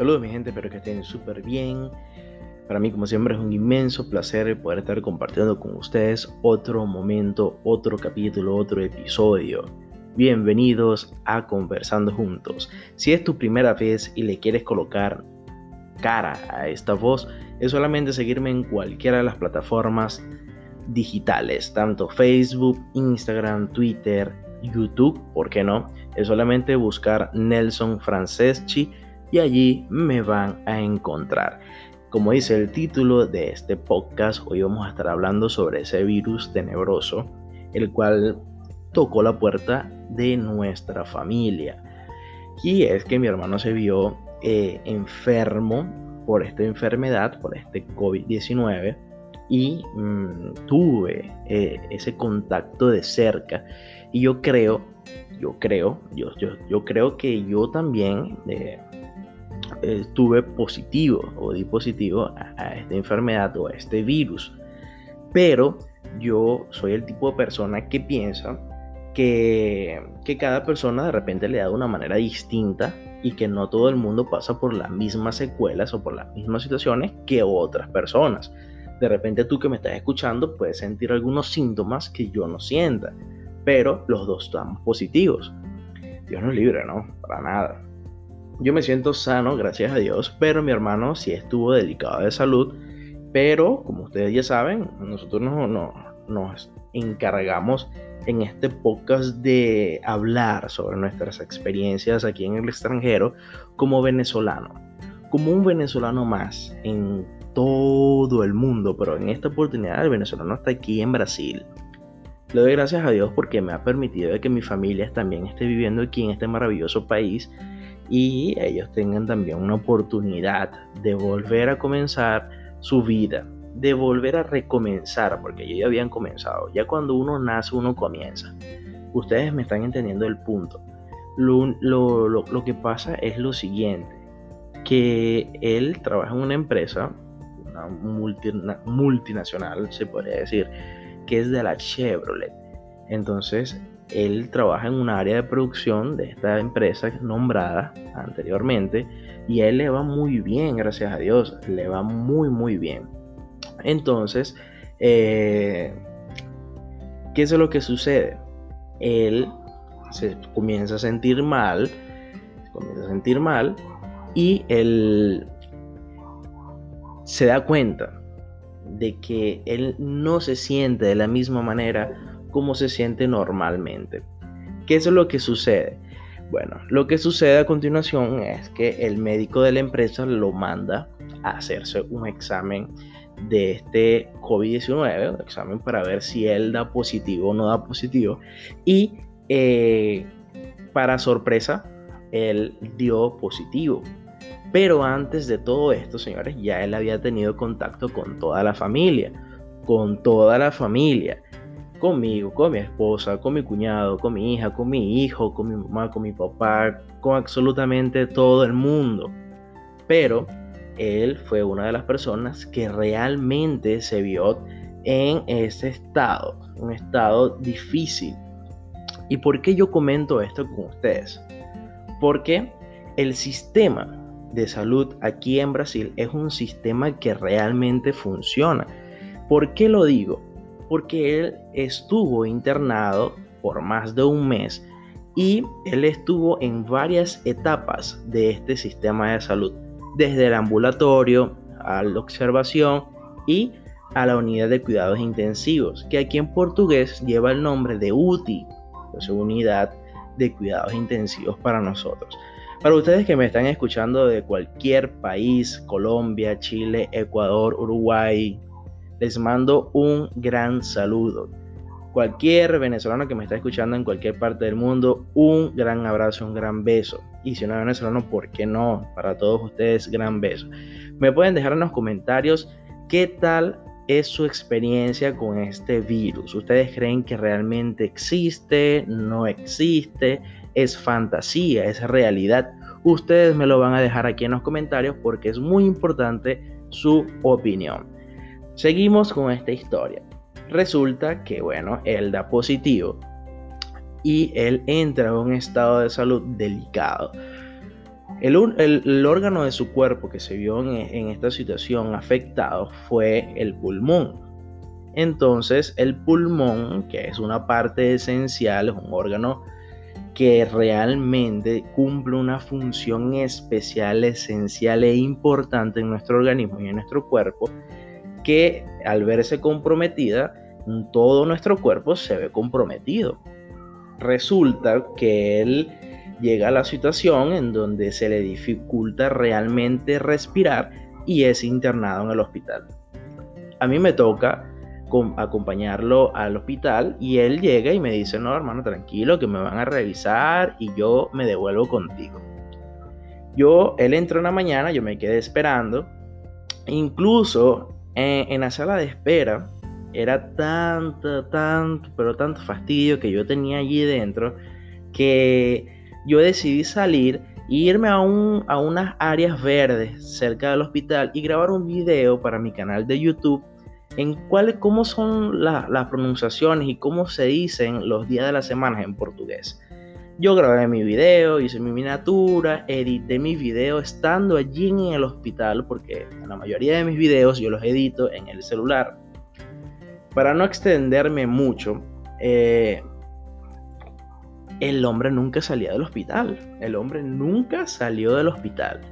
Saludos mi gente, espero que estén súper bien. Para mí como siempre es un inmenso placer poder estar compartiendo con ustedes otro momento, otro capítulo, otro episodio. Bienvenidos a Conversando Juntos. Si es tu primera vez y le quieres colocar cara a esta voz, es solamente seguirme en cualquiera de las plataformas digitales, tanto Facebook, Instagram, Twitter, YouTube, ¿por qué no? Es solamente buscar Nelson Franceschi y allí me van a encontrar. Como dice el título de este podcast, hoy vamos a estar hablando sobre ese virus tenebroso, el cual tocó la puerta de nuestra familia. Y es que mi hermano se vio eh, enfermo por esta enfermedad, por este COVID-19, y mm, tuve eh, ese contacto de cerca. Y yo creo, yo creo, yo, yo, yo creo que yo también... estuve positivo o di positivo a, esta enfermedad o a este virus. Pero yo soy el tipo de persona que piensa que, que, cada persona de repente le da de una manera distinta y que no todo el mundo pasa por las mismas secuelas o por las mismas situaciones que otras personas. De repente tú que me estás escuchando puedes sentir algunos síntomas que yo no sienta, pero los dos están positivos. Dios nos libre, ¿no? Para nada. Yo me siento sano, gracias a Dios, pero mi hermano sí estuvo delicado de salud. Pero, como ustedes ya saben, nosotros no, no, nos encargamos en este podcast de hablar sobre nuestras experiencias aquí en el extranjero como venezolano. Como un venezolano más en todo el mundo, pero en esta oportunidad el venezolano está aquí en Brasil. Le doy gracias a Dios porque me ha permitido que mi familia también esté viviendo aquí en este maravilloso país y ellos tengan también una oportunidad de volver a comenzar su vida, de volver a recomenzar, porque ellos ya habían comenzado. Ya cuando uno nace, uno comienza. Ustedes me están entendiendo el punto. Lo, que pasa es lo siguiente, que él trabaja en una empresa, una multinacional, se podría decir, que es de la Chevrolet. Entonces, él trabaja en un área de producción de esta empresa nombrada anteriormente y a él le va muy bien, gracias a Dios, le va muy muy bien. Entonces, eh, ¿qué es lo que sucede? Él se comienza a sentir mal, se comienza a sentir mal y él se da cuenta de que él no se siente de la misma manera como se siente normalmente. ¿Qué es lo que sucede? Bueno, lo que sucede a continuación es que el médico de la empresa lo manda a hacerse un examen de este COVID-19, un examen para ver si él da positivo o no da positivo. Y eh, para sorpresa, él dio positivo. Pero antes de todo esto, señores, ya él había tenido contacto con toda la familia, con toda la familia conmigo, con mi esposa, con mi cuñado, con mi hija, con mi hijo, con mi mamá, con mi papá, con absolutamente todo el mundo. Pero él fue una de las personas que realmente se vio en ese estado, un estado difícil. ¿Y por qué yo comento esto con ustedes? Porque el sistema de salud aquí en Brasil es un sistema que realmente funciona. ¿Por qué lo digo? Porque él estuvo internado por más de un mes y él estuvo en varias etapas de este sistema de salud, desde el ambulatorio a la observación y a la unidad de cuidados intensivos, que aquí en portugués lleva el nombre de UTI, es unidad de cuidados intensivos para nosotros. Para ustedes que me están escuchando de cualquier país, Colombia, Chile, Ecuador, Uruguay, les mando un gran saludo. Cualquier venezolano que me está escuchando en cualquier parte del mundo, un gran abrazo, un gran beso. Y si no es venezolano, ¿por qué no? Para todos ustedes, gran beso. Me pueden dejar en los comentarios qué tal es su experiencia con este virus. ¿Ustedes creen que realmente existe? ¿No existe? ¿Es fantasía? ¿Es realidad? Ustedes me lo van a dejar aquí en los comentarios porque es muy importante su opinión. Seguimos con esta historia. Resulta que, bueno, él da positivo y él entra en un estado de salud delicado. El, órgano de su cuerpo que se vio en, esta situación afectado fue el pulmón. Entonces el pulmón, que es una parte esencial, es un órgano que realmente cumple una función especial, esencial e importante en nuestro organismo y en nuestro cuerpo, que al verse comprometida, todo nuestro cuerpo se ve comprometido. Resulta que él llega a la situación en donde se le dificulta realmente respirar y es internado en el hospital. A mí me toca acompañarlo al hospital y él llega y me dice, no hermano, tranquilo, que me van a revisar y yo me devuelvo contigo. Yo, él entró en la mañana, yo me quedé esperando, incluso en, en la sala de espera, era tanto, tanto, pero tanto fastidio que yo tenía allí dentro que yo decidí salir e irme a, un, a unas áreas verdes cerca del hospital y grabar un video para mi canal de YouTube en cuál, cómo son las pronunciaciones y cómo se dicen los días de la semana en portugués. Yo grabé mi video, hice mi miniatura, edité mi video estando allí en el hospital, porque la mayoría de mis videos yo los edito en el celular. Para no extenderme mucho, eh, el hombre nunca salía del hospital. El hombre nunca salió del hospital.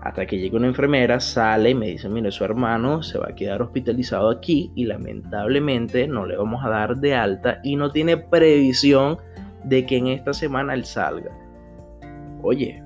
Hasta que llega una enfermera, sale y me dice, mire, su hermano se va a quedar hospitalizado aquí y lamentablemente no le vamos a dar de alta y no tiene previsión de que en esta semana él salga. Oye,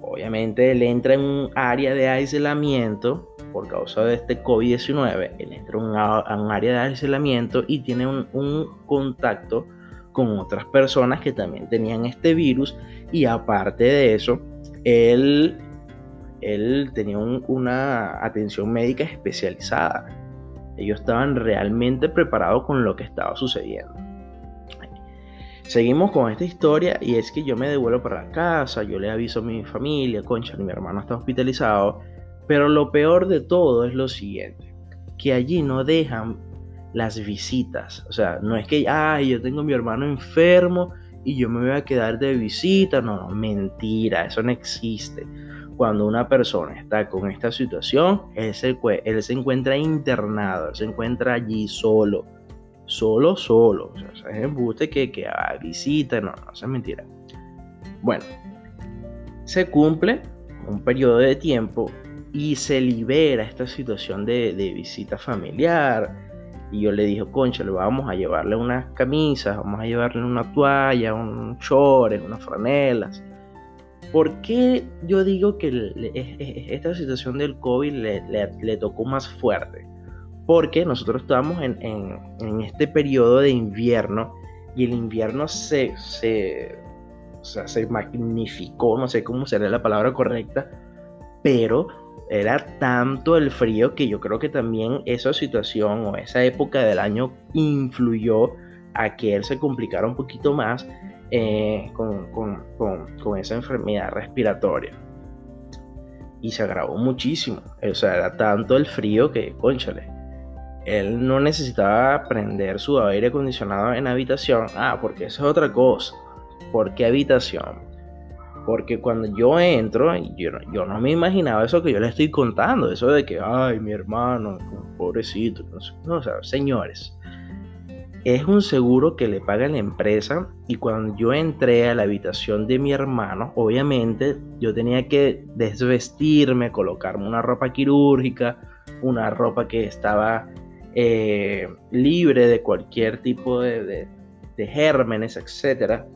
obviamente él entra en un área de aislamiento por causa de este COVID-19. Él entra en un, área de aislamiento y tiene un, contacto con otras personas que también tenían este virus y aparte de eso, él, él tenía una atención médica especializada. Ellos estaban realmente preparados con lo que estaba sucediendo. Seguimos con esta historia y es que yo me devuelvo para la casa, yo le aviso a mi familia, concha, mi hermano está hospitalizado, pero lo peor de todo es lo siguiente, que allí no dejan las visitas. O sea, no es que, ay, yo tengo mi hermano enfermo y yo me voy a quedar de visita. No, no, mentira, eso no existe. Cuando una persona está con esta situación, él se, él se encuentra internado, se encuentra allí solo. Solo, solo. O sea, es embuste que, que a visita, no, no, es mentira. Bueno, se cumple un periodo de tiempo y se libera esta situación de, visita familiar, y yo le dije, concha, le vamos a llevarle unas camisas, vamos a llevarle una toalla, un short, unas franelas. ¿Por qué yo digo que esta situación del COVID le, tocó más fuerte? Porque nosotros estábamos en, este periodo de invierno y el invierno se, se, se magnificó, no sé cómo sería la palabra correcta, pero era tanto el frío que yo creo que también esa situación o esa época del año influyó a que él se complicara un poquito más eh, con, esa enfermedad respiratoria. Y se agravó muchísimo. O sea, era tanto el frío que, conchale, él no necesitaba prender su aire acondicionado en habitación. Ah, porque eso es otra cosa. ¿Por qué habitación? Porque cuando yo entro, yo, no me imaginaba eso que yo le estoy contando, eso de que, ay, mi hermano, pobrecito. No, o señores, es un seguro que le paga la empresa y cuando yo entré a la habitación de mi hermano, obviamente yo tenía que desvestirme, colocarme una ropa quirúrgica, una ropa que estaba eh, libre de cualquier tipo de, gérmenes, etcétera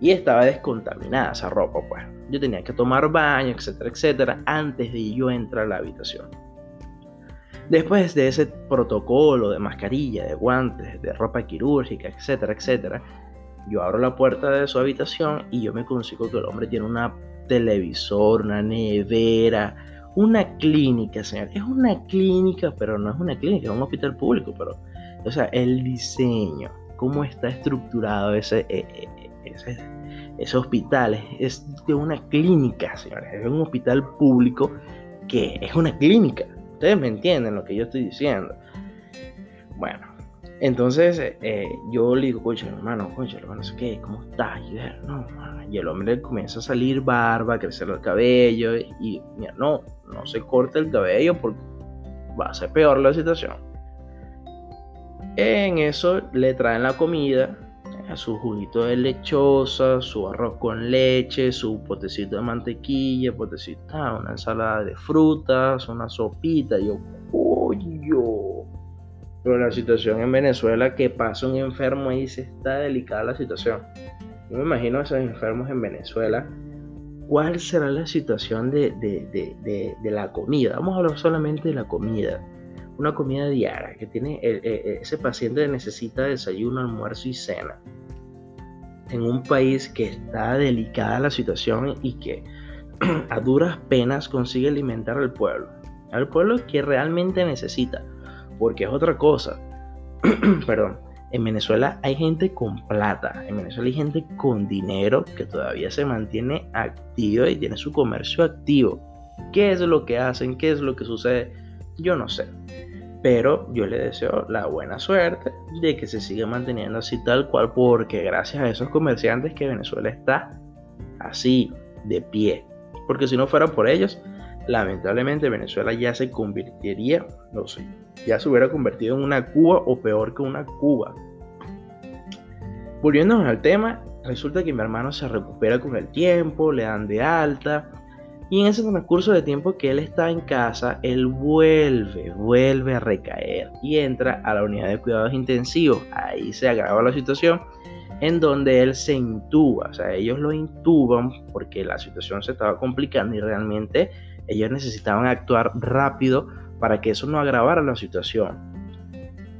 y estaba descontaminada esa ropa, pues. Yo tenía que tomar baño, etcétera, etcétera, antes de yo entrar a la habitación. Después de ese protocolo de mascarilla, de guantes, de ropa quirúrgica, etcétera, etcétera, yo abro la puerta de su habitación y yo me consigo que el hombre tiene una televisor, una nevera, una clínica, señor. Es una clínica, pero no es una clínica, es un hospital público, pero, o sea, el diseño, cómo está estructurado ese, eh, eh, ese, hospital es de una clínica, señores, es un hospital público que es una clínica. Ustedes me entienden lo que yo estoy diciendo. Bueno, Entonces eh, yo le digo, coche, hermano, coche, hermano, ¿qué? ¿Cómo estás? Y, no, y el hombre comienza a salir barba, a crecer el cabello y, mira, no, no se corte el cabello porque va a ser peor la situación. En eso le traen la comida, su juguito de lechosa, su arroz con leche, su potecito de mantequilla, potecito, ah, una ensalada de frutas, una sopita. Yo. Pero la situación en Venezuela, que pasa un enfermo ahí, se está delicada la situación. Yo me imagino a esos enfermos en Venezuela. ¿Cuál será la situación de, de, la comida? Vamos a hablar solamente de la comida. Una comida diaria que tiene ese paciente necesita desayuno, almuerzo y cena. En un país que está delicada la situación y que a duras penas consigue alimentar al pueblo. Al pueblo que realmente necesita. Porque es otra cosa. Perdón en Venezuela hay gente con plata, en Venezuela hay gente con dinero que todavía se mantiene activo y tiene su comercio activo. ¿Qué es lo que hacen? ¿Qué es lo que sucede? Yo no sé. Pero yo le deseo la buena suerte de que se siga manteniendo así tal cual, porque gracias a esos comerciantes que Venezuela está así, de pie. Porque si no fuera por ellos, lamentablemente Venezuela ya se convertiría, no sé, ya se hubiera convertido en una Cuba o peor que una Cuba. Volviendo al tema, resulta que mi hermano se recupera con el tiempo, le dan de alta, y en ese transcurso de tiempo que él está en casa, él vuelve, vuelve a recaer y entra a la unidad de cuidados intensivos. Ahí se agrava la situación en donde él se intuba, o sea, ellos lo intuban porque la situación se estaba complicando y realmente ellos necesitaban actuar rápido para que eso no agravara la situación.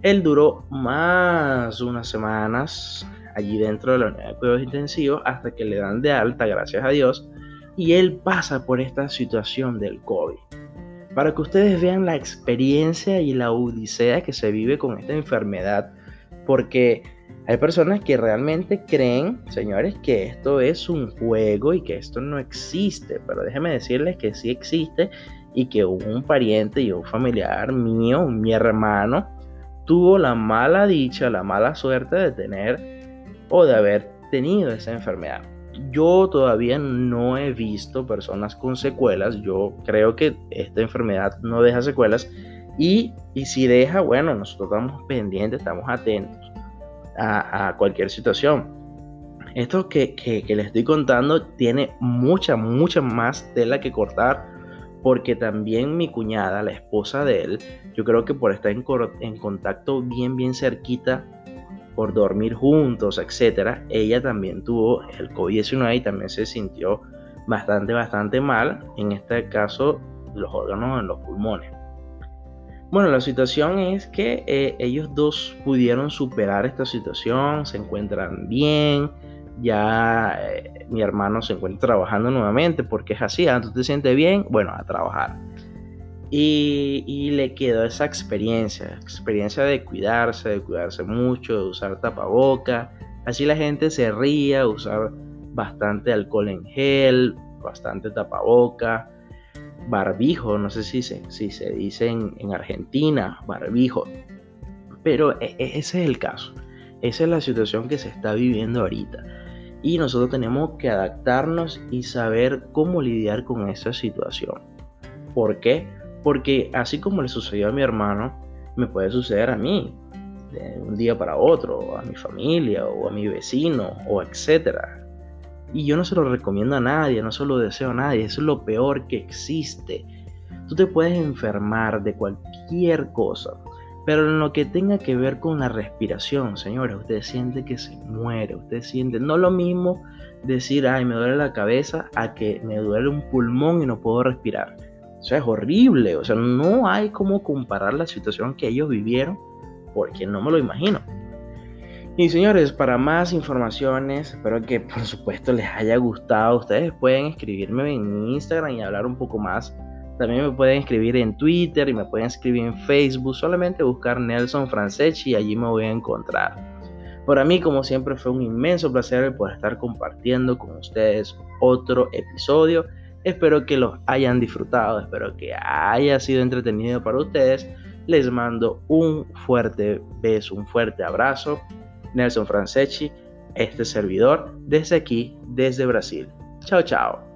Él duró más unas semanas allí dentro de la unidad de cuidados intensivos hasta que le dan de alta, gracias a Dios, y él pasa por esta situación del COVID. Para que ustedes vean la experiencia y la odisea que se vive con esta enfermedad, porque hay personas que realmente creen, señores, que esto es un juego y que esto no existe, pero déjenme decirles que sí existe y que un pariente y un familiar mío, mi hermano, tuvo la mala dicha, la mala suerte de tener o de haber tenido esa enfermedad. Yo todavía no he visto personas con secuelas, yo creo que esta enfermedad no deja secuelas y, y si deja, bueno, nosotros estamos pendientes, estamos atentos a, cualquier situación. Esto que, que, les estoy contando tiene mucha, mucha más tela que cortar porque también mi cuñada, la esposa de él, yo creo que por estar en, en contacto bien, bien cerquita, por dormir juntos, etcétera, ella también tuvo el COVID-19 y también se sintió bastante, bastante mal, en este caso los órganos en los pulmones. Bueno, la situación es que eh, ellos dos pudieron superar esta situación, se encuentran bien, ya eh, mi hermano se encuentra trabajando nuevamente porque es así, ah, te sientes bien, bueno, a trabajar. Y, y, le quedó esa experiencia, experiencia de cuidarse, de cuidarse mucho, de usar tapaboca. Así la gente se ría, usar bastante alcohol en gel, bastante tapaboca barbijo, no sé si se, si se dice en, Argentina, barbijo, pero e, e, ese es el caso, esa es la situación que se está viviendo ahorita. Y nosotros tenemos que adaptarnos y saber cómo lidiar con esa situación. ¿Por qué? Porque así como le sucedió a mi hermano, me puede suceder a mí, de un día para otro, a mi familia o a mi vecino o etcétera. Y yo no se lo recomiendo a nadie, no se lo deseo a nadie, eso es lo peor que existe. Tú te puedes enfermar de cualquier cosa, pero en lo que tenga que ver con la respiración, señores, usted siente que se muere, usted siente, no lo mismo decir, ay, me duele la cabeza, a que me duele un pulmón y no puedo respirar. O sea, es horrible, o sea, no hay cómo comparar la situación que ellos vivieron, porque no me lo imagino. Y señores, para más informaciones, espero que por supuesto les haya gustado. Ustedes pueden escribirme en Instagram y hablar un poco más. También me pueden escribir en Twitter y me pueden escribir en Facebook. Solamente buscar Nelson Franceschi y allí me voy a encontrar. Para mí, como siempre, fue un inmenso placer poder estar compartiendo con ustedes otro episodio. Espero que los hayan disfrutado, espero que haya sido entretenido para ustedes Les mando un fuerte beso, un fuerte abrazo. Nelson Franceschi, este servidor, desde aquí, desde Brasil. Chao, chao.